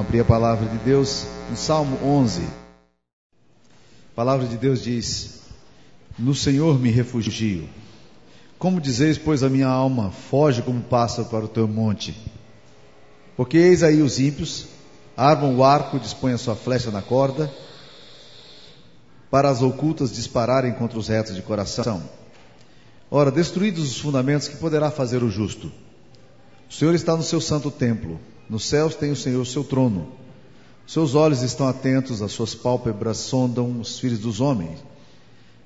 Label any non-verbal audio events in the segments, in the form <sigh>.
Abrir a palavra de Deus no Salmo 11. A palavra de Deus diz: No Senhor me refugio. Como dizeis, pois a minha alma foge como pássaro para o teu monte? Porque eis aí os ímpios, armam o arco, dispõem a sua flecha na corda, para as ocultas dispararem contra os retos de coração. Ora, destruídos os fundamentos, que poderá fazer o justo? O Senhor está no seu santo templo. Nos céus tem o Senhor seu trono. Seus olhos estão atentos, as suas pálpebras sondam os filhos dos homens.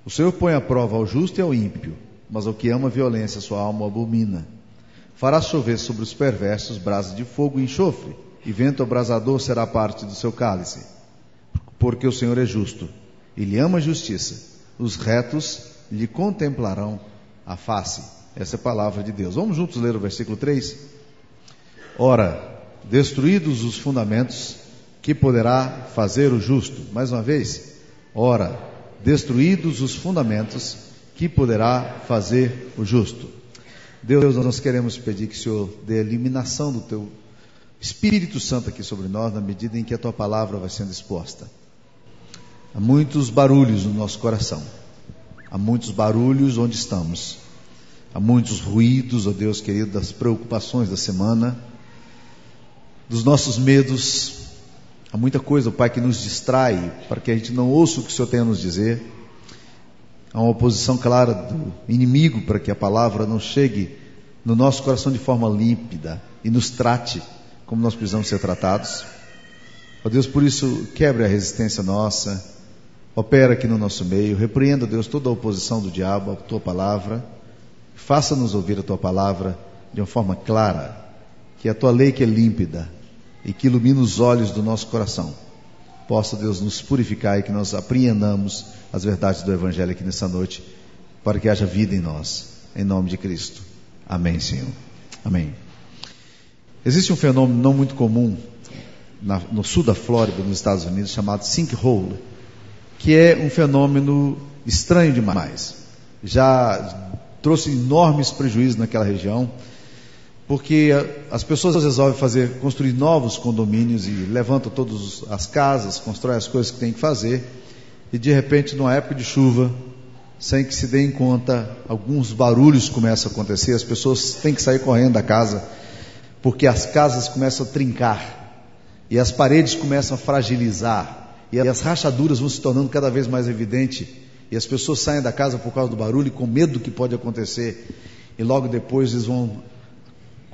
O Senhor põe à prova ao justo e ao ímpio, mas ao que ama a violência, sua alma abomina. Fará chover sobre os perversos brasas de fogo e enxofre, e vento abrasador será parte do seu cálice. Porque o Senhor é justo, ele ama a justiça. Os retos lhe contemplarão a face. Essa é a palavra de Deus. Vamos juntos ler o versículo 3? Ora, destruídos os fundamentos, que poderá fazer o justo? Mais uma vez, ora, destruídos os fundamentos, que poderá fazer o justo? Deus, nós queremos pedir que o Senhor dê a eliminação do teu Espírito Santo aqui sobre nós, na medida em que a tua palavra vai sendo exposta. Há muitos barulhos no nosso coração, há muitos barulhos onde estamos, há muitos ruídos, ó Deus querido, das preocupações da semana dos nossos medos. Há muita coisa, Pai, que nos distrai para que a gente não ouça o que o Senhor tem a nos dizer. Há uma oposição clara do inimigo para que a palavra não chegue no nosso coração de forma límpida e nos trate como nós precisamos ser tratados. Ó Deus, por isso, quebre a resistência nossa, opera aqui no nosso meio, repreenda, Deus, toda a oposição do diabo à tua palavra, faça-nos ouvir a tua palavra de uma forma clara, que a tua lei que é límpida e que ilumina os olhos do nosso coração, possa Deus nos purificar e que nós apreendamos as verdades do Evangelho aqui nessa noite, para que haja vida em nós, em nome de Cristo. Amém, Senhor. Amém. Existe um fenômeno não muito comum na, no sul da Flórida, nos Estados Unidos, chamado sinkhole, que é um fenômeno estranho demais. Já trouxe enormes prejuízos naquela região porque as pessoas resolvem fazer, construir novos condomínios e levantam todas as casas, constroem as coisas que tem que fazer, e de repente, numa época de chuva, sem que se deem conta, alguns barulhos começam a acontecer, as pessoas têm que sair correndo da casa, porque as casas começam a trincar, e as paredes começam a fragilizar, e as rachaduras vão se tornando cada vez mais evidentes, e as pessoas saem da casa por causa do barulho, com medo do que pode acontecer, e logo depois eles vão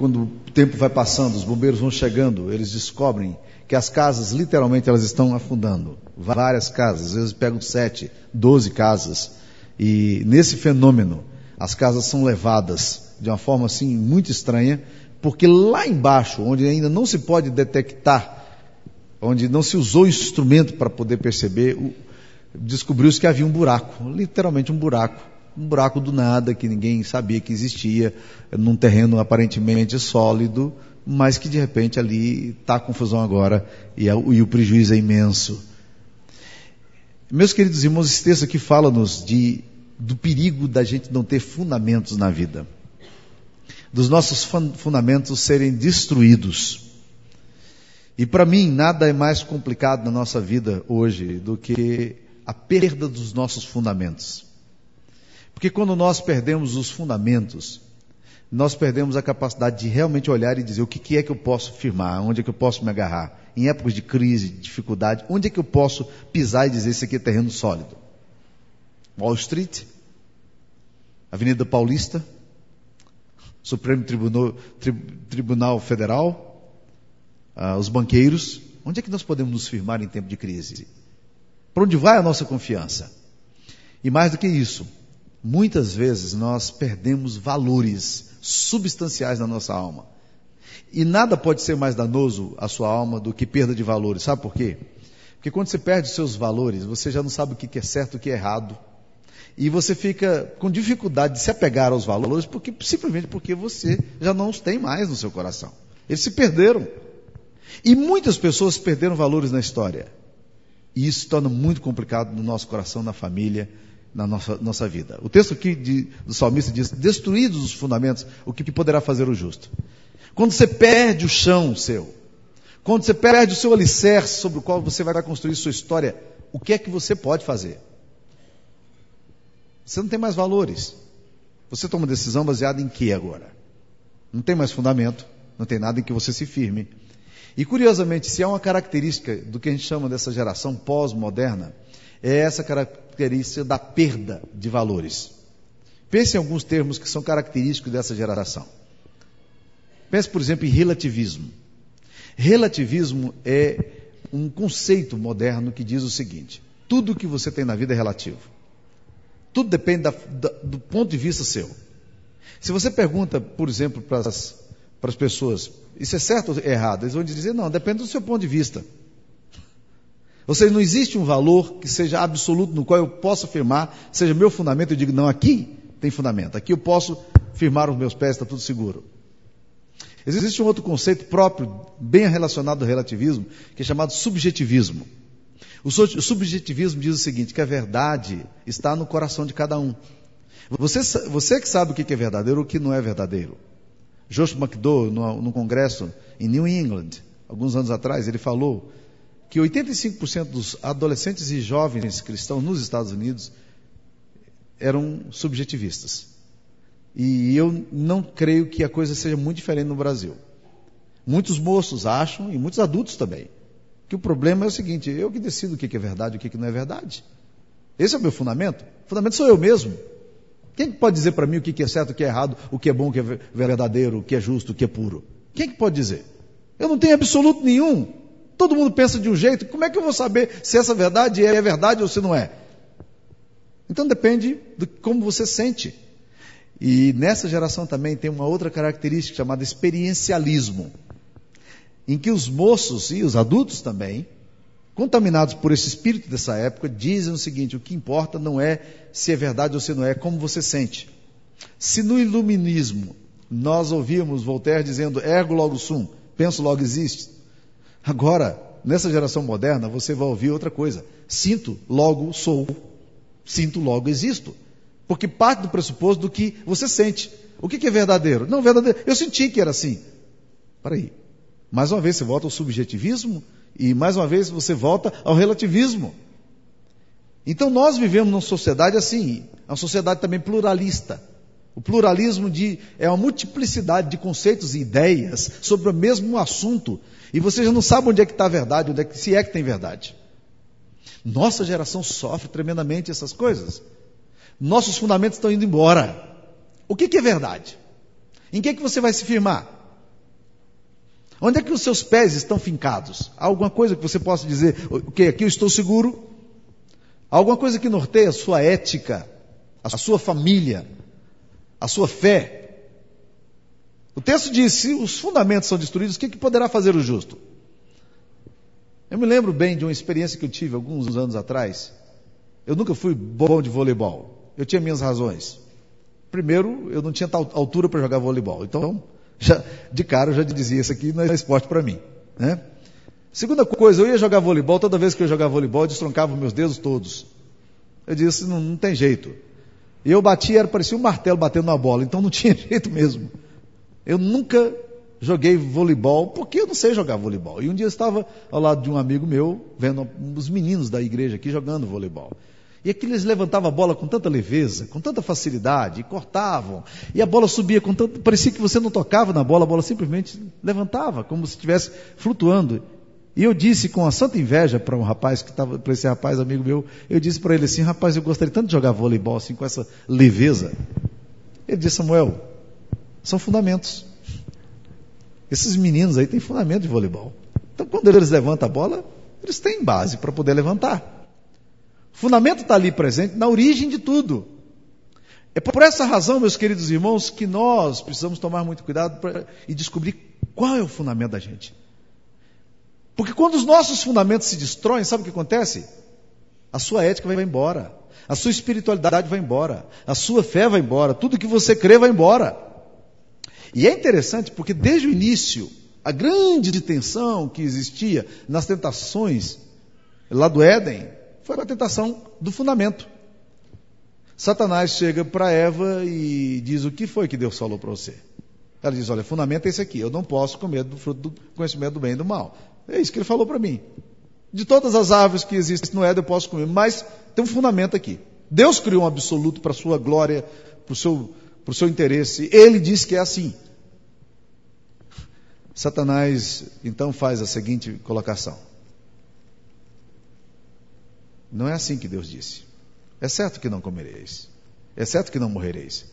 quando o tempo vai passando, os bombeiros vão chegando, eles descobrem que as casas, literalmente, elas estão afundando. Várias casas, às vezes pegam sete, doze casas. E nesse fenômeno, as casas são levadas de uma forma assim muito estranha, porque lá embaixo, onde ainda não se pode detectar, onde não se usou instrumento para poder perceber, descobriu-se que havia um buraco, literalmente um buraco um buraco do nada que ninguém sabia que existia, num terreno aparentemente sólido, mas que de repente ali está a confusão agora e, a, e, o prejuízo é imenso. Meus queridos irmãos, esse texto aqui fala-nos de, do perigo da gente não ter fundamentos na vida, dos nossos fundamentos serem destruídos. E para mim, nada é mais complicado na nossa vida hoje do que a perda dos nossos fundamentos. Porque quando nós perdemos os fundamentos, nós perdemos a capacidade de realmente olhar e dizer o que, é que eu posso firmar, onde é que eu posso me agarrar. Em épocas de crise, de dificuldade, onde é que eu posso pisar e dizer isso aqui é terreno sólido? Wall Street, Avenida Paulista, Supremo Tribunal, Tri, Tribunal Federal, uh, os banqueiros. Onde é que nós podemos nos firmar em tempo de crise? Para onde vai a nossa confiança? E mais do que isso, Muitas vezes nós perdemos valores substanciais na nossa alma. E nada pode ser mais danoso à sua alma do que perda de valores. Sabe por quê? Porque quando você perde seus valores, você já não sabe o que é certo e o que é errado. E você fica com dificuldade de se apegar aos valores, porque, simplesmente porque você já não os tem mais no seu coração. Eles se perderam. E muitas pessoas perderam valores na história. E isso se torna muito complicado no nosso coração, na família, na nossa, nossa vida. O texto aqui de, do salmista diz: Destruídos os fundamentos, o que poderá fazer o justo? Quando você perde o chão seu, Quando você perde o seu alicerce sobre o qual você vai construir sua história, o que é que você pode fazer? Você não tem mais valores. Você toma decisão baseada em que agora? Não tem mais fundamento, não tem nada em que você se firme. E curiosamente, se há uma característica do que a gente chama dessa geração pós-moderna, é essa característica da perda de valores. Pense em alguns termos que são característicos dessa geração. Pense, por exemplo, em relativismo. Relativismo é um conceito moderno que diz o seguinte: tudo que você tem na vida é relativo. Tudo depende da, da, do ponto de vista seu. Se você pergunta, por exemplo, para as, pessoas, isso é certo ou errado? Eles vão dizer, não, depende do seu ponto de vista. Ou seja, não existe um valor que seja absoluto no qual eu possa afirmar, seja meu fundamento, eu digo, não, aqui tem fundamento, aqui eu posso firmar os meus pés, está tudo seguro. Existe um outro conceito próprio, bem relacionado ao relativismo, que é chamado subjetivismo. O subjetivismo diz o seguinte: que a verdade está no coração de cada um. Você, você que sabe o que é verdadeiro ou o que não é verdadeiro. Josh McDowell, no congresso em New England, alguns anos atrás, ele falou que 85% dos adolescentes e jovens cristãos nos Estados Unidos eram subjetivistas. E eu não creio que a coisa seja muito diferente no Brasil. Muitos moços acham, e muitos adultos também, que o problema é o seguinte: eu que decido o que é verdade e o que não é verdade. Esse é o meu fundamento. O fundamento sou eu mesmo. Quem pode dizer para mim o que é certo, o que é errado, o que é bom, o que é verdadeiro, o que é justo, o que é puro? Quem que pode dizer? Eu não tenho absoluto nenhum. Todo mundo pensa de um jeito. Como é que eu vou saber se essa verdade é verdade ou se não é? Então depende de como você sente. E nessa geração também tem uma outra característica chamada experiencialismo, em que os moços e os adultos também, contaminados por esse espírito dessa época, dizem o seguinte: o que importa não é se é verdade ou se não é, é como você sente. Se no iluminismo nós ouvíamos Voltaire dizendo ergo logo sum, penso logo existe, agora, nessa geração moderna, você vai ouvir outra coisa: sinto, logo sou, sinto, logo existo. Porque parte do pressuposto do que você sente. O que, é verdadeiro? Não, verdadeiro. Eu senti que era assim. Peraí. Mais uma vez você volta ao subjetivismo e mais uma vez você volta ao relativismo. Então nós vivemos numa sociedade assim, uma sociedade também pluralista. O pluralismo de, é uma multiplicidade de conceitos e ideias sobre o mesmo assunto. E você já não sabe onde é que está a verdade, onde é que, se é que tem verdade. Nossa geração sofre tremendamente essas coisas. Nossos fundamentos estão indo embora. O que, que é verdade? Em que, que você vai se firmar? Onde é que os seus pés estão fincados? Há alguma coisa que você possa dizer, ok, aqui eu estou seguro? Há alguma coisa que norteia a sua ética, a sua família, a sua fé? O texto diz: se os fundamentos são destruídos, o que, que poderá fazer o justo? Eu me lembro bem de uma experiência que eu tive alguns anos atrás. Eu nunca fui bom de voleibol. Eu tinha minhas razões. Primeiro, eu não tinha altura para jogar voleibol. Então, já, de cara, eu já dizia: isso aqui não é esporte para mim. Né? Segunda coisa, eu ia jogar voleibol, toda vez que eu jogava voleibol, eu destroncava meus dedos todos. Eu disse: não, não tem jeito. E eu batia, era, parecia um martelo batendo na bola, então não <laughs> tinha jeito mesmo. Eu nunca joguei voleibol, porque eu não sei jogar voleibol. E um dia eu estava ao lado de um amigo meu, vendo os meninos da igreja aqui jogando voleibol. E aqueles levantavam a bola com tanta leveza, com tanta facilidade, e cortavam. E a bola subia com tanto. Parecia que você não tocava na bola, a bola simplesmente levantava, como se estivesse flutuando. E eu disse com a santa inveja para um rapaz que estava, para esse rapaz amigo meu, eu disse para ele assim, rapaz, eu gostaria tanto de jogar voleibol assim com essa leveza. Ele disse, Samuel, são fundamentos. Esses meninos aí têm fundamento de voleibol. Então quando eles levantam a bola, eles têm base para poder levantar. O fundamento está ali presente na origem de tudo. É por essa razão, meus queridos irmãos, que nós precisamos tomar muito cuidado pra, e descobrir qual é o fundamento da gente. Porque quando os nossos fundamentos se destroem, sabe o que acontece? A sua ética vai embora, a sua espiritualidade vai embora, a sua fé vai embora, tudo que você crê vai embora. E é interessante porque desde o início, a grande tensão que existia nas tentações lá do Éden foi a tentação do fundamento. Satanás chega para Eva e diz: O que foi que Deus falou para você? Ela diz: Olha, fundamento é esse aqui. Eu não posso comer do fruto do conhecimento do bem e do mal. É isso que ele falou para mim. De todas as árvores que existem no Éden eu posso comer, mas tem um fundamento aqui. Deus criou um absoluto para sua glória, para o seu, para o seu interesse. Ele diz que é assim. Satanás então faz a seguinte colocação: Não é assim que Deus disse. É certo que não comereis. É certo que não morrereis.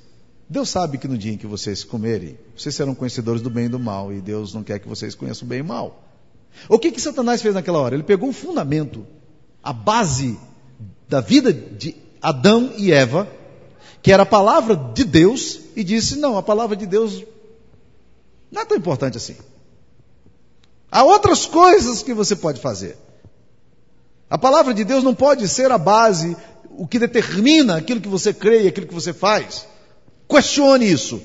Deus sabe que no dia em que vocês comerem, vocês serão conhecedores do bem e do mal, e Deus não quer que vocês conheçam o bem e o mal. O que, que Satanás fez naquela hora? Ele pegou o fundamento, a base da vida de Adão e Eva, que era a palavra de Deus, e disse: Não, a palavra de Deus não é tão importante assim. Há outras coisas que você pode fazer. A palavra de Deus não pode ser a base, o que determina aquilo que você crê aquilo que você faz. Questione isso.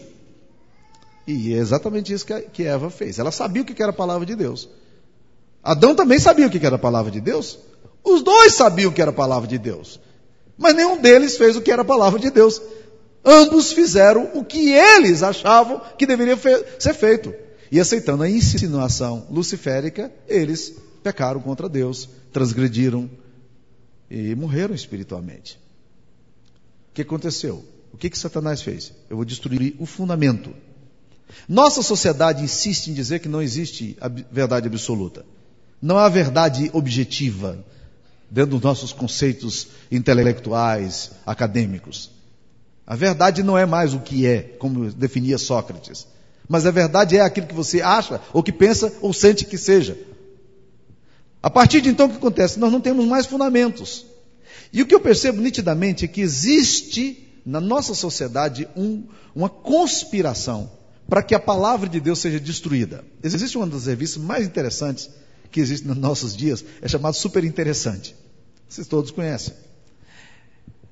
E é exatamente isso que Eva fez. Ela sabia o que era a palavra de Deus. Adão também sabia o que era a palavra de Deus. Os dois sabiam o que era a palavra de Deus. Mas nenhum deles fez o que era a palavra de Deus. Ambos fizeram o que eles achavam que deveria ser feito. E aceitando a insinuação luciférica, eles pecaram contra Deus, transgrediram e morreram espiritualmente. O que aconteceu? O que, que Satanás fez? Eu vou destruir o fundamento. Nossa sociedade insiste em dizer que não existe a verdade absoluta. Não há verdade objetiva dentro dos nossos conceitos intelectuais, acadêmicos. A verdade não é mais o que é, como definia Sócrates. Mas a verdade é aquilo que você acha, ou que pensa, ou sente que seja. A partir de então, o que acontece? Nós não temos mais fundamentos. E o que eu percebo nitidamente é que existe na nossa sociedade um, uma conspiração para que a palavra de Deus seja destruída. Existe uma das revistas mais interessantes que existe nos nossos dias, é chamada Super Interessante. Vocês todos conhecem.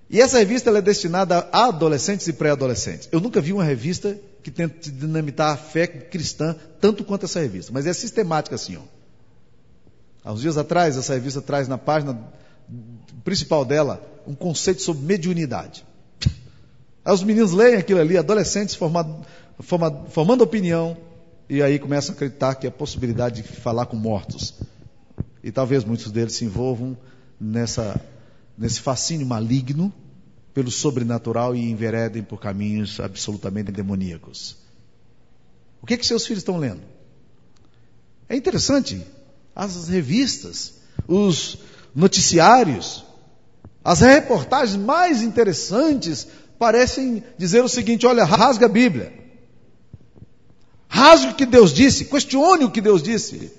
E essa revista é destinada a adolescentes e pré-adolescentes. Eu nunca vi uma revista que tente dinamitar a fé cristã tanto quanto essa revista, mas é sistemática assim. Ó. Há uns dias atrás, essa revista traz na página principal dela um conceito sobre mediunidade. Aí os meninos leem aquilo ali, adolescentes formado, formado, formando opinião, e aí começam a acreditar que é a possibilidade de falar com mortos. E talvez muitos deles se envolvam nessa, nesse fascínio maligno pelo sobrenatural e enveredem por caminhos absolutamente demoníacos. O que, que seus filhos estão lendo? É interessante. As revistas, os noticiários, as reportagens mais interessantes parecem dizer o seguinte: olha, rasga a Bíblia. Rasgue o que Deus disse, questione o que Deus disse.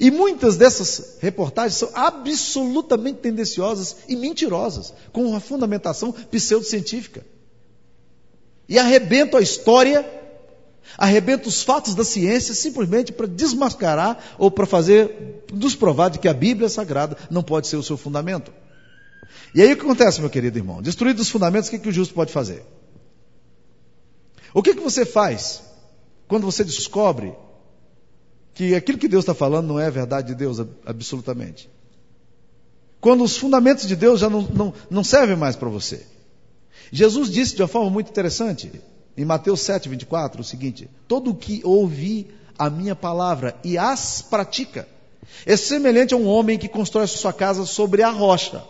E muitas dessas reportagens são absolutamente tendenciosas e mentirosas, com uma fundamentação pseudocientífica. E arrebentam a história, arrebentam os fatos da ciência simplesmente para desmascarar ou para fazer, nos provar de que a Bíblia Sagrada não pode ser o seu fundamento. E aí o que acontece, meu querido irmão? Destruídos os fundamentos, o que, que o justo pode fazer? O que, que você faz quando você descobre que aquilo que Deus está falando não é verdade de Deus absolutamente? Quando os fundamentos de Deus já não, não, não servem mais para você. Jesus disse de uma forma muito interessante, em Mateus 7, 24, o seguinte: Todo o que ouvi a minha palavra e as pratica, é semelhante a um homem que constrói sua casa sobre a rocha.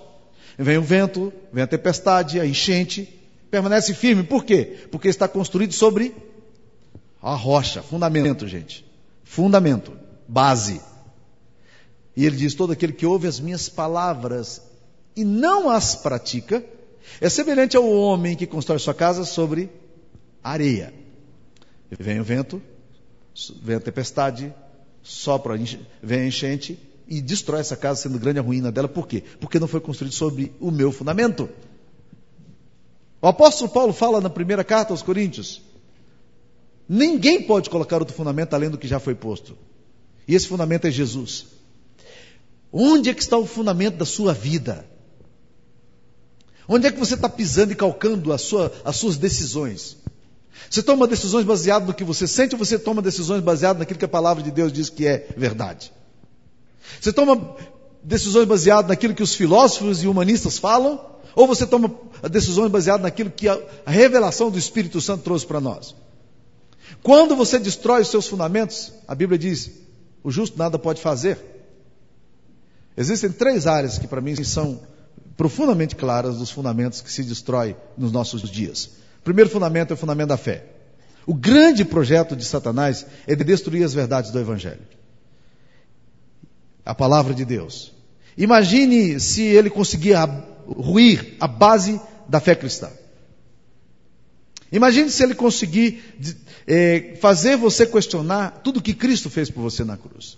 Vem o vento, vem a tempestade, a enchente, permanece firme. Por quê? Porque está construído sobre a rocha, fundamento, gente. Fundamento, base. E ele diz: todo aquele que ouve as minhas palavras e não as pratica, é semelhante ao homem que constrói sua casa sobre areia. Vem o vento, vem a tempestade, sopra, vem a enchente, e destrói essa casa, sendo grande a ruína dela. Por quê? Porque não foi construído sobre o meu fundamento. O apóstolo Paulo fala na primeira carta aos Coríntios: ninguém pode colocar outro fundamento além do que já foi posto. E esse fundamento é Jesus. Onde é que está o fundamento da sua vida? Onde é que você está pisando e calcando sua, as suas decisões? Você toma decisões baseadas no que você sente ou você toma decisões baseadas naquilo que a palavra de Deus diz que é verdade? Você toma decisões baseadas naquilo que os filósofos e humanistas falam? Ou você toma decisões baseadas naquilo que a, revelação do Espírito Santo trouxe para nós? Quando você destrói os seus fundamentos, a Bíblia diz: o justo nada pode fazer. Existem três áreas que para mim são profundamente claras dos fundamentos que se destrói nos nossos dias. O primeiro fundamento é o fundamento da fé. O grande projeto de Satanás é de destruir as verdades do Evangelho. A palavra de Deus. Imagine se ele conseguir ruir a base da fé cristã. Imagine se ele conseguir é, fazer você questionar tudo que Cristo fez por você na cruz.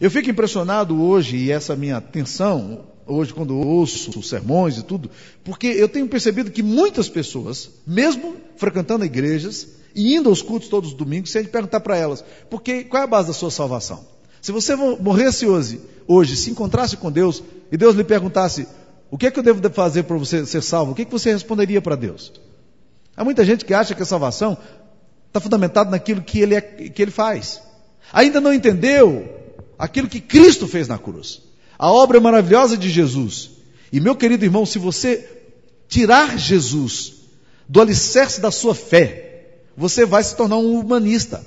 Eu fico impressionado hoje, e essa minha atenção, hoje quando ouço os sermões e tudo, porque eu tenho percebido que muitas pessoas, mesmo frequentando igrejas e indo aos cultos todos os domingos, se a gente perguntar para elas, porque qual é a base da sua salvação? Se você morresse hoje, hoje, se encontrasse com Deus e Deus lhe perguntasse, o que é que eu devo fazer para você ser salvo? O que, é que você responderia para Deus? Há muita gente que acha que a salvação está fundamentada naquilo que ele, é, que ele faz. Ainda não entendeu aquilo que Cristo fez na cruz. A obra maravilhosa de Jesus. E meu querido irmão, se você tirar Jesus do alicerce da sua fé, você vai se tornar um humanista.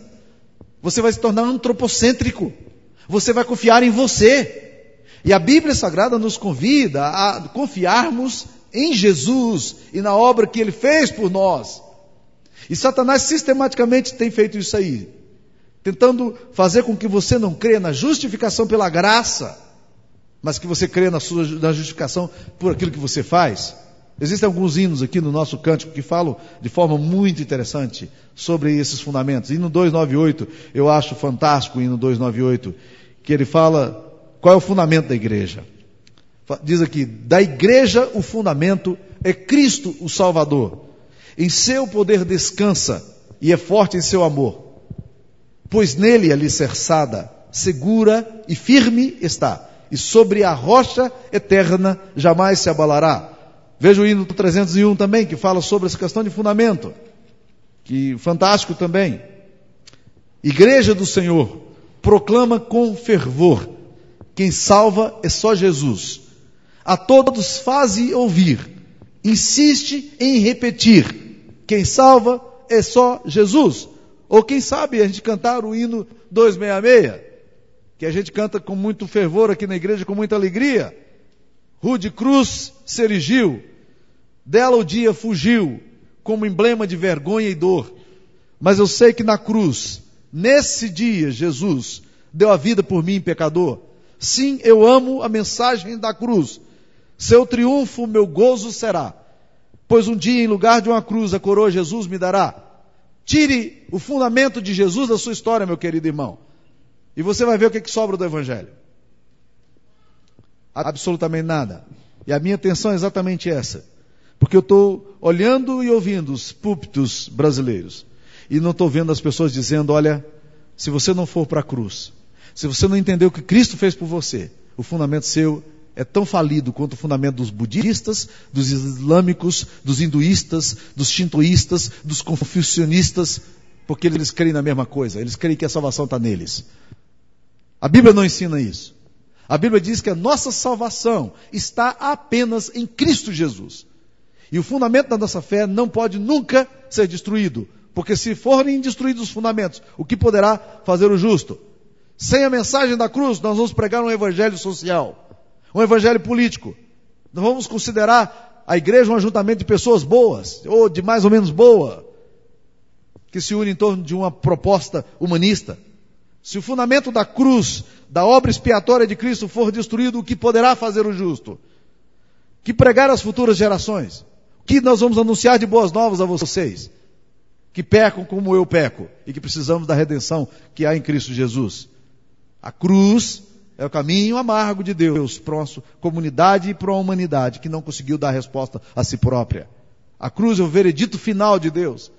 Você vai se tornar antropocêntrico. Você vai confiar em você. E a Bíblia Sagrada nos convida a confiarmos em Jesus e na obra que ele fez por nós. E Satanás sistematicamente tem feito isso aí, tentando fazer com que você não creia na justificação pela graça, mas que você creia na, sua, na justificação por aquilo que você faz. Existem alguns hinos aqui no nosso cântico que falam de forma muito interessante sobre esses fundamentos. Hino 298, eu acho fantástico o hino 298, que ele fala qual é o fundamento da igreja. Diz aqui: da igreja o fundamento é Cristo o Salvador. Em seu poder descansa e é forte em seu amor. Pois nele alicerçada, segura e firme está. E sobre a rocha eterna jamais se abalará. Veja o hino 301 também, que fala sobre essa questão de fundamento. Que fantástico também. Igreja do Senhor, proclama com fervor: quem salva é só Jesus a todos faze ouvir, insiste em repetir: quem salva é só Jesus. Ou quem sabe a gente cantar o hino 266, que a gente canta com muito fervor aqui na igreja, com muita alegria. Rude Cruz se erigiu, dela o dia fugiu, como emblema de vergonha e dor. Mas eu sei que na cruz, nesse dia, Jesus deu a vida por mim, pecador. Sim, eu amo a mensagem da cruz. Seu triunfo, meu gozo será. Pois um dia, em lugar de uma cruz, a coroa Jesus me dará. Tire o fundamento de Jesus da sua história, meu querido irmão. E você vai ver o que, é que sobra do Evangelho. Absolutamente nada. E a minha atenção é exatamente essa. Porque eu estou olhando e ouvindo os púlpitos brasileiros. E não estou vendo as pessoas dizendo: olha, se você não for para a cruz, se você não entender o que Cristo fez por você, o fundamento seu é tão falido quanto o fundamento dos budistas, dos islâmicos, dos hinduístas, dos shintoístas, dos confucionistas, porque eles creem na mesma coisa, eles creem que a salvação está neles. A Bíblia não ensina isso. A Bíblia diz que a nossa salvação está apenas em Cristo Jesus. E o fundamento da nossa fé não pode nunca ser destruído, porque se forem destruídos os fundamentos, o que poderá fazer o justo? Sem a mensagem da cruz, nós vamos pregar um evangelho social um evangelho político. Não vamos considerar a igreja um ajuntamento de pessoas boas, ou de mais ou menos boa, que se unem em torno de uma proposta humanista. Se o fundamento da cruz, da obra expiatória de Cristo for destruído, o que poderá fazer o justo? Que pregar às futuras gerações? O que nós vamos anunciar de boas novas a vocês? Que pecam como eu peco e que precisamos da redenção que há em Cristo Jesus. A cruz é o caminho amargo de Deus para uma comunidade e para uma humanidade que não conseguiu dar resposta a si própria. A cruz é o veredito final de Deus,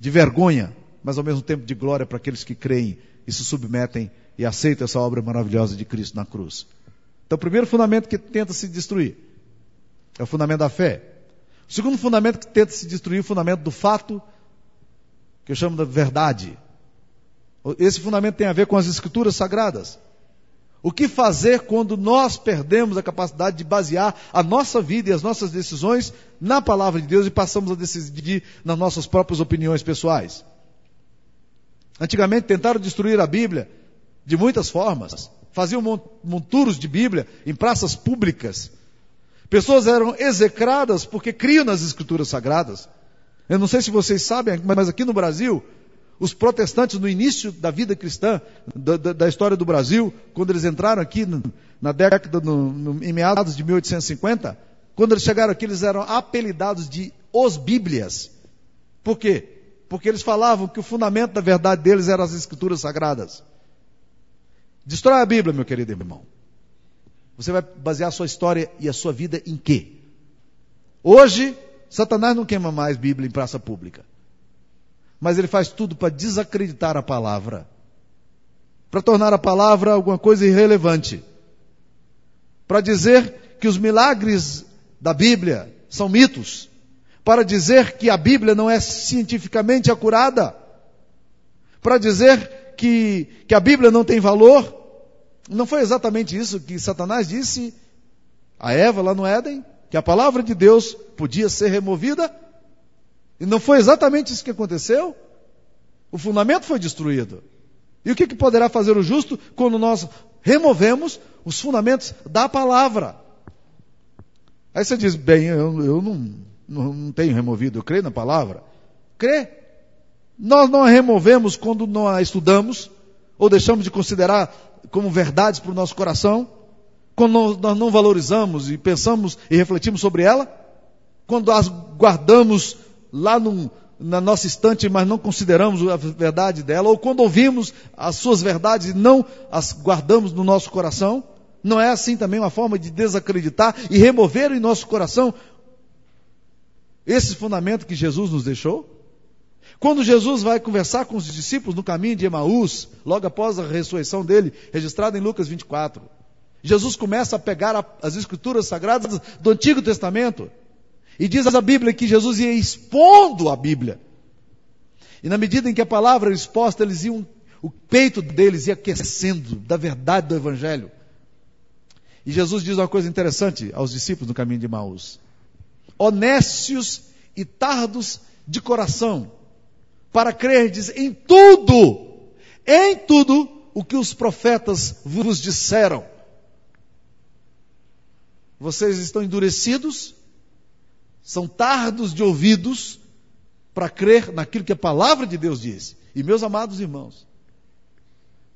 de vergonha, mas ao mesmo tempo de glória para aqueles que creem e se submetem e aceitam essa obra maravilhosa de Cristo na cruz. Então, o primeiro fundamento que tenta se destruir é o fundamento da fé. O segundo fundamento que tenta se destruir é o fundamento do fato, que eu chamo de verdade. Esse fundamento tem a ver com as escrituras sagradas. O que fazer quando nós perdemos a capacidade de basear a nossa vida e as nossas decisões na palavra de Deus e passamos a decidir nas nossas próprias opiniões pessoais? Antigamente tentaram destruir a Bíblia de muitas formas. Faziam monturos de Bíblia em praças públicas. Pessoas eram execradas porque criam nas escrituras sagradas. Eu não sei se vocês sabem, mas aqui no Brasil, os protestantes no início da vida cristã, da, da, da história do Brasil, quando eles entraram aqui na década, no, no, em meados de 1850, quando eles chegaram aqui, eles eram apelidados de os Bíblias. Por quê? Porque eles falavam que o fundamento da verdade deles eram as escrituras sagradas. Destrói a Bíblia, meu querido irmão. Você vai basear a sua história e a sua vida em quê? Hoje, Satanás não queima mais Bíblia em praça pública. Mas ele faz tudo para desacreditar a palavra. Para tornar a palavra alguma coisa irrelevante. Para dizer que os milagres da Bíblia são mitos. Para dizer que a Bíblia não é cientificamente acurada. Para dizer que, que a Bíblia não tem valor. Não foi exatamente isso que Satanás disse a Eva lá no Éden? Que a palavra de Deus podia ser removida? E não foi exatamente isso que aconteceu? O fundamento foi destruído. E o que, que poderá fazer o justo quando nós removemos os fundamentos da palavra? Aí você diz, bem, eu, eu não, não, não tenho removido, eu creio na palavra. Crê. Nós não a removemos quando não a estudamos, ou deixamos de considerar como verdades para o nosso coração, quando nós não valorizamos e pensamos e refletimos sobre ela, quando as guardamos lá no, na nossa estante, mas não consideramos a verdade dela, ou quando ouvimos as suas verdades e não as guardamos no nosso coração, não é assim também uma forma de desacreditar e remover em nosso coração esse fundamento que Jesus nos deixou? Quando Jesus vai conversar com os discípulos no caminho de Emaús, logo após a ressurreição dele, registrada em Lucas 24, Jesus começa a pegar as escrituras sagradas do Antigo Testamento e diz a Bíblia que Jesus ia expondo a Bíblia. E na medida em que a palavra era exposta, eles iam, o peito deles ia aquecendo da verdade do Evangelho. E Jesus diz uma coisa interessante aos discípulos no caminho de Emaús: honestos e tardos de coração para crerdes em tudo, em tudo o que os profetas vos disseram. Vocês estão endurecidos, são tardos de ouvidos para crer naquilo que a palavra de Deus diz. E meus amados irmãos,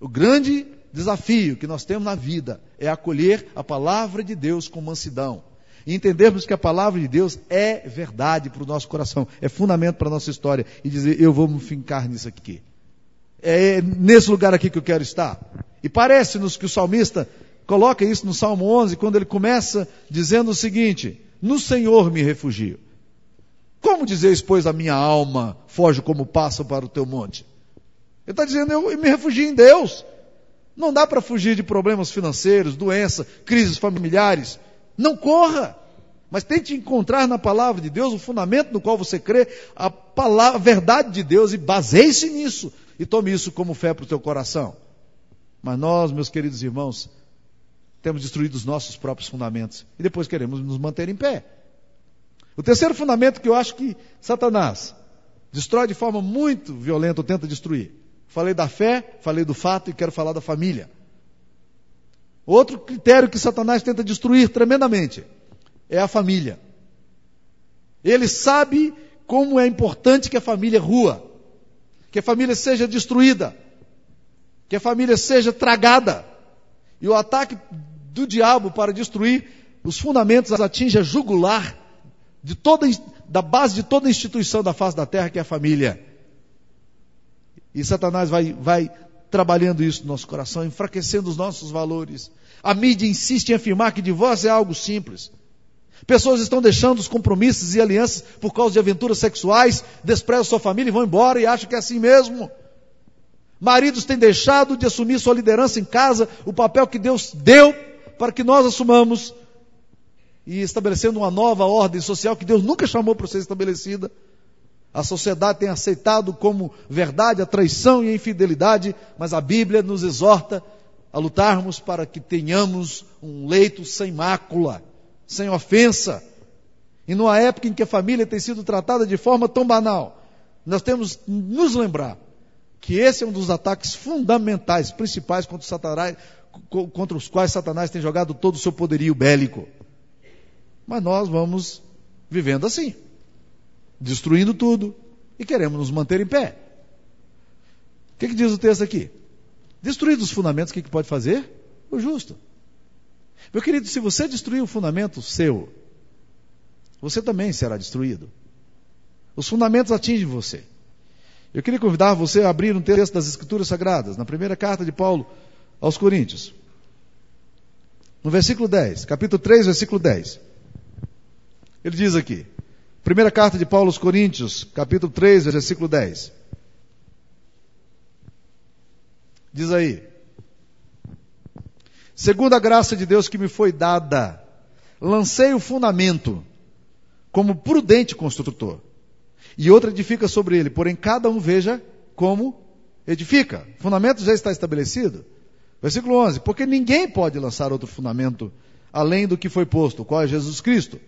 o grande desafio que nós temos na vida é acolher a palavra de Deus com mansidão e entendermos que a palavra de Deus é verdade para o nosso coração, é fundamento para a nossa história, e dizer, eu vou me fincar nisso aqui. É nesse lugar aqui que eu quero estar. E parece-nos que o salmista coloca isso no Salmo 11, quando ele começa dizendo o seguinte: No Senhor me refugio. Como dizeis, pois, a minha alma foge como passa para o teu monte? Ele está dizendo, eu me refugio em Deus. Não dá para fugir de problemas financeiros, doença, crises familiares. Não corra, mas tente encontrar na palavra de Deus o fundamento no qual você crê, a, palavra, a verdade de Deus e baseie-se nisso e tome isso como fé para o teu coração. Mas nós, meus queridos irmãos, temos destruído os nossos próprios fundamentos e depois queremos nos manter em pé. O terceiro fundamento que eu acho que Satanás destrói de forma muito violenta ou tenta destruir. Falei da fé, falei do fato e quero falar da família. Outro critério que Satanás tenta destruir tremendamente é a família. Ele sabe como é importante que a família rua, que a família seja destruída, que a família seja tragada. E o ataque do diabo para destruir os fundamentos atinge a jugular de toda, da base de toda instituição da face da terra, que é a família. E Satanás vai, vai trabalhando isso no nosso coração, enfraquecendo os nossos valores. A mídia insiste em afirmar que divórcio é algo simples. Pessoas estão deixando os compromissos e alianças por causa de aventuras sexuais, desprezam sua família e vão embora e acham que é assim mesmo. Maridos têm deixado de assumir sua liderança em casa, o papel que Deus deu para que nós assumamos, e estabelecendo uma nova ordem social que Deus nunca chamou para ser estabelecida. A sociedade tem aceitado como verdade a traição e a infidelidade, mas a Bíblia nos exorta a lutarmos para que tenhamos um leito sem mácula, sem ofensa. E numa época em que a família tem sido tratada de forma tão banal, nós temos nos lembrar que esse é um dos ataques fundamentais, principais contra, Satanás, contra os quais Satanás tem jogado todo o seu poderio bélico. Mas nós vamos vivendo assim, destruindo tudo e queremos nos manter em pé. O que, que diz o texto aqui? Destruídos os fundamentos, o que, que pode fazer? O justo. Meu querido, se você destruir o fundamento seu, você também será destruído. Os fundamentos atingem você. Eu queria convidar você a abrir um texto das Escrituras Sagradas, na primeira carta de Paulo aos Coríntios. No versículo 10, capítulo 3, versículo 10. Ele diz aqui, primeira carta de Paulo aos Coríntios, capítulo 3, versículo 10. Diz aí: Segundo a graça de Deus que me foi dada, lancei o fundamento como prudente construtor e outra edifica sobre ele. Porém, cada um veja como edifica. O fundamento já está estabelecido. Versículo 11: Porque ninguém pode lançar outro fundamento além do que foi posto, qual é Jesus Cristo.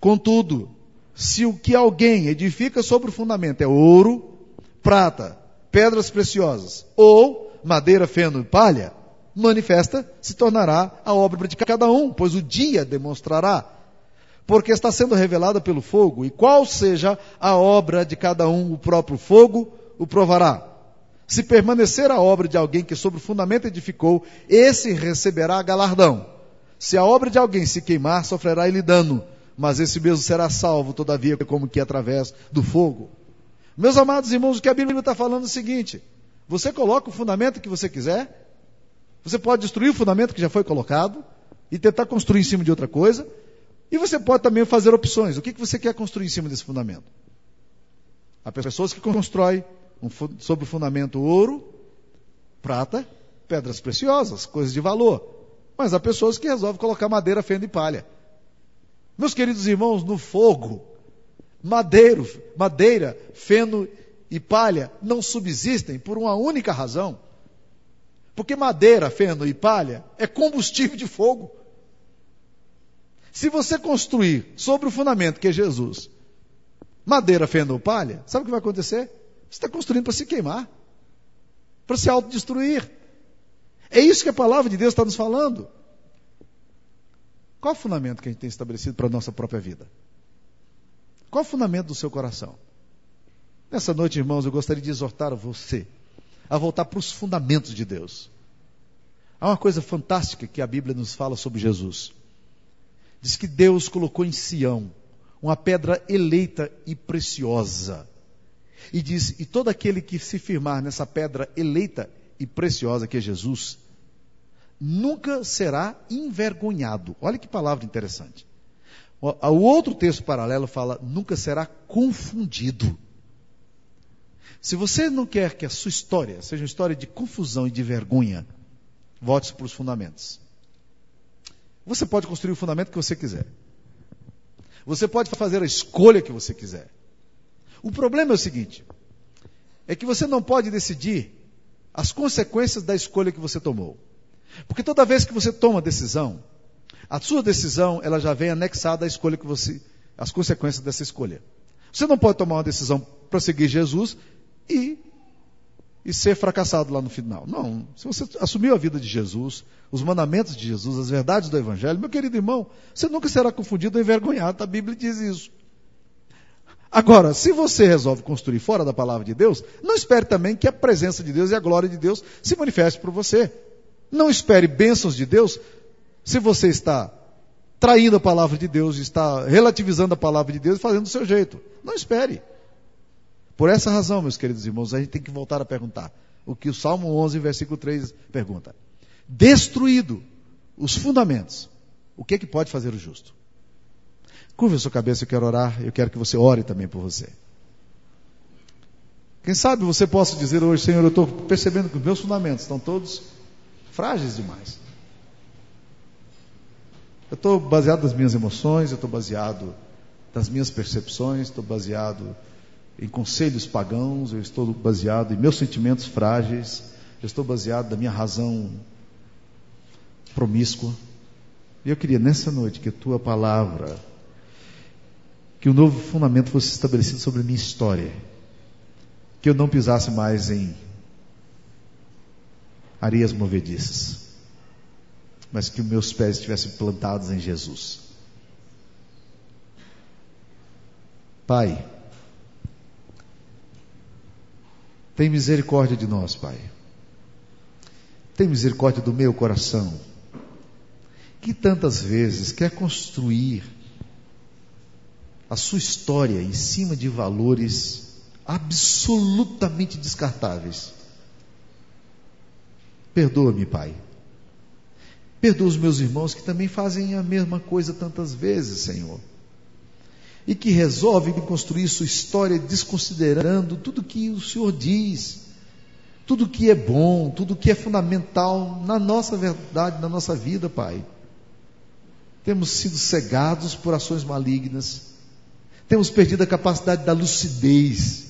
Contudo, se o que alguém edifica sobre o fundamento é ouro, prata, pedras preciosas ou madeira, feno e palha, manifesta se tornará a obra de cada um, pois o dia demonstrará porque está sendo revelada pelo fogo, e qual seja a obra de cada um, o próprio fogo o provará. Se permanecer a obra de alguém que sobre o fundamento edificou, esse receberá galardão. Se a obra de alguém se queimar, sofrerá ele dano, mas esse mesmo será salvo, todavia, como que através do fogo. Meus amados irmãos, o que a Bíblia está falando é o seguinte: você coloca o fundamento que você quiser, você pode destruir o fundamento que já foi colocado e tentar construir em cima de outra coisa, e você pode também fazer opções. O que você quer construir em cima desse fundamento? Há pessoas que constroem um, sobre o fundamento ouro, prata, pedras preciosas, coisas de valor. Mas há pessoas que resolvem colocar madeira, fenda e palha. Meus queridos irmãos, no fogo, madeiro, madeira, feno e palha não subsistem por uma única razão. Porque madeira, feno e palha é combustível de fogo. Se você construir sobre o fundamento que é Jesus, madeira, fenda ou palha, sabe o que vai acontecer? Você está construindo para se queimar, para se autodestruir. É isso que a palavra de Deus está nos falando. Qual o fundamento que a gente tem estabelecido para a nossa própria vida? Qual o fundamento do seu coração? Nessa noite, irmãos, eu gostaria de exortar você a voltar para os fundamentos de Deus. Há uma coisa fantástica que a Bíblia nos fala sobre Jesus. Diz que Deus colocou em Sião uma pedra eleita e preciosa. E diz: E todo aquele que se firmar nessa pedra eleita e preciosa, que é Jesus, nunca será envergonhado. Olha que palavra interessante. O outro texto paralelo fala: nunca será confundido. Se você não quer que a sua história seja uma história de confusão e de vergonha, volte para os fundamentos. Você pode construir o fundamento que você quiser. Você pode fazer a escolha que você quiser. O problema é o seguinte: é que você não pode decidir as consequências da escolha que você tomou. Porque toda vez que você toma decisão, a sua decisão ela já vem anexada à escolha que você, as consequências dessa escolha. Você não pode tomar uma decisão para seguir Jesus e e ser fracassado lá no final. Não. Se você assumiu a vida de Jesus, os mandamentos de Jesus, as verdades do Evangelho, meu querido irmão, você nunca será confundido ou envergonhado. A Bíblia diz isso. Agora, se você resolve construir fora da palavra de Deus, não espere também que a presença de Deus e a glória de Deus se manifeste por você. Não espere bênçãos de Deus se você está traindo a palavra de Deus, está relativizando a palavra de Deus e fazendo do seu jeito. Não espere. Por essa razão, meus queridos irmãos, a gente tem que voltar a perguntar o que o Salmo 11, versículo 3 pergunta. Destruído os fundamentos, o que é que pode fazer o justo? Curva a sua cabeça, eu quero orar, eu quero que você ore também por você. Quem sabe você possa dizer hoje, Senhor, eu estou percebendo que os meus fundamentos estão todos frágeis demais. Eu estou baseado nas minhas emoções, eu estou baseado nas minhas percepções, estou baseado em conselhos pagãos, eu estou baseado em meus sentimentos frágeis, eu estou baseado na minha razão promíscua. E eu queria nessa noite que a tua palavra, que um novo fundamento fosse estabelecido sobre a minha história. que eu não pisasse mais em areias movediças, mas que os meus pés estivessem plantados em Jesus. Pai, tem misericórdia de nós, Pai. Tem misericórdia do meu coração, que tantas vezes quer construir a sua história em cima de valores absolutamente descartáveis. Perdoa-me, Pai. Perdoa os meus irmãos que também fazem a mesma coisa tantas vezes, Senhor. E que resolvem construir sua história desconsiderando tudo que o Senhor diz, tudo que é bom, tudo que é fundamental na nossa verdade, na nossa vida, Pai. Temos sido cegados por ações malignas, temos perdido a capacidade da lucidez,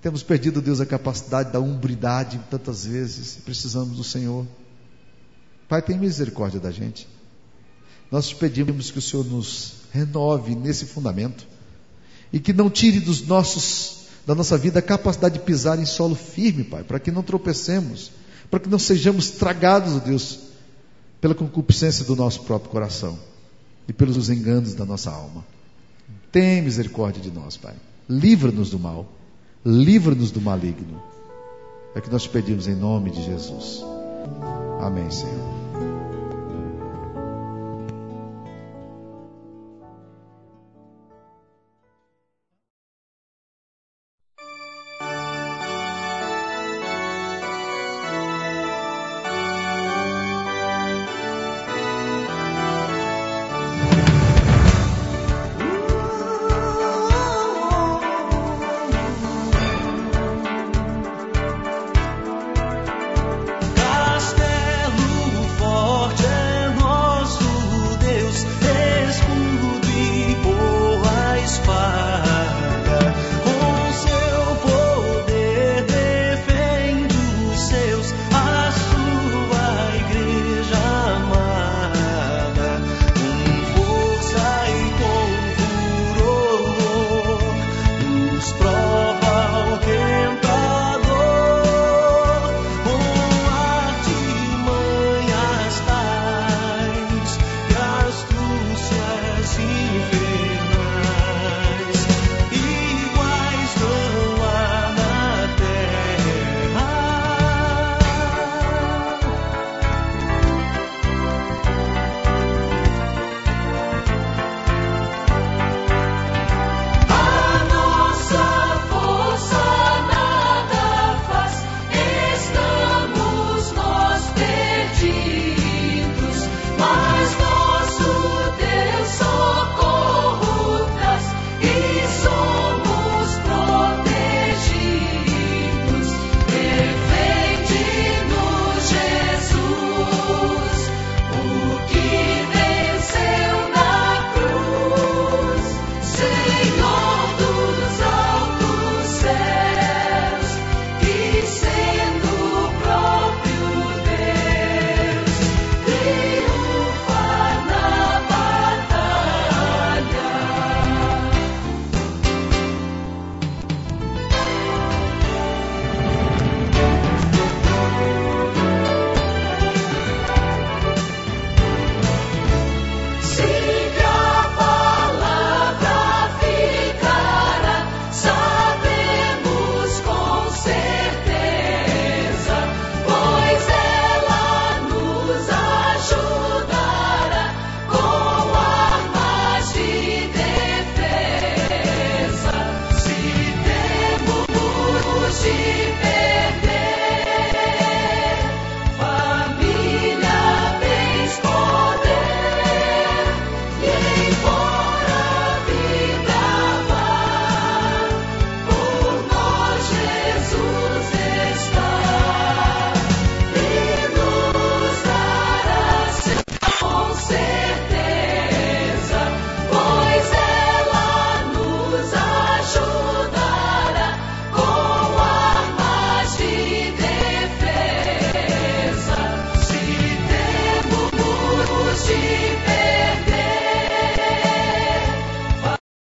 temos perdido, Deus, a capacidade da umbridade tantas vezes, precisamos do Senhor. Pai, tem misericórdia da gente. Nós te pedimos que o Senhor nos renove nesse fundamento e que não tire dos nossos da nossa vida a capacidade de pisar em solo firme, Pai, para que não tropecemos, para que não sejamos tragados, Deus, pela concupiscência do nosso próprio coração e pelos enganos da nossa alma. Tem misericórdia de nós, Pai. Livra-nos do mal. Livra-nos do maligno. É que nós pedimos em nome de Jesus. Amém, Senhor.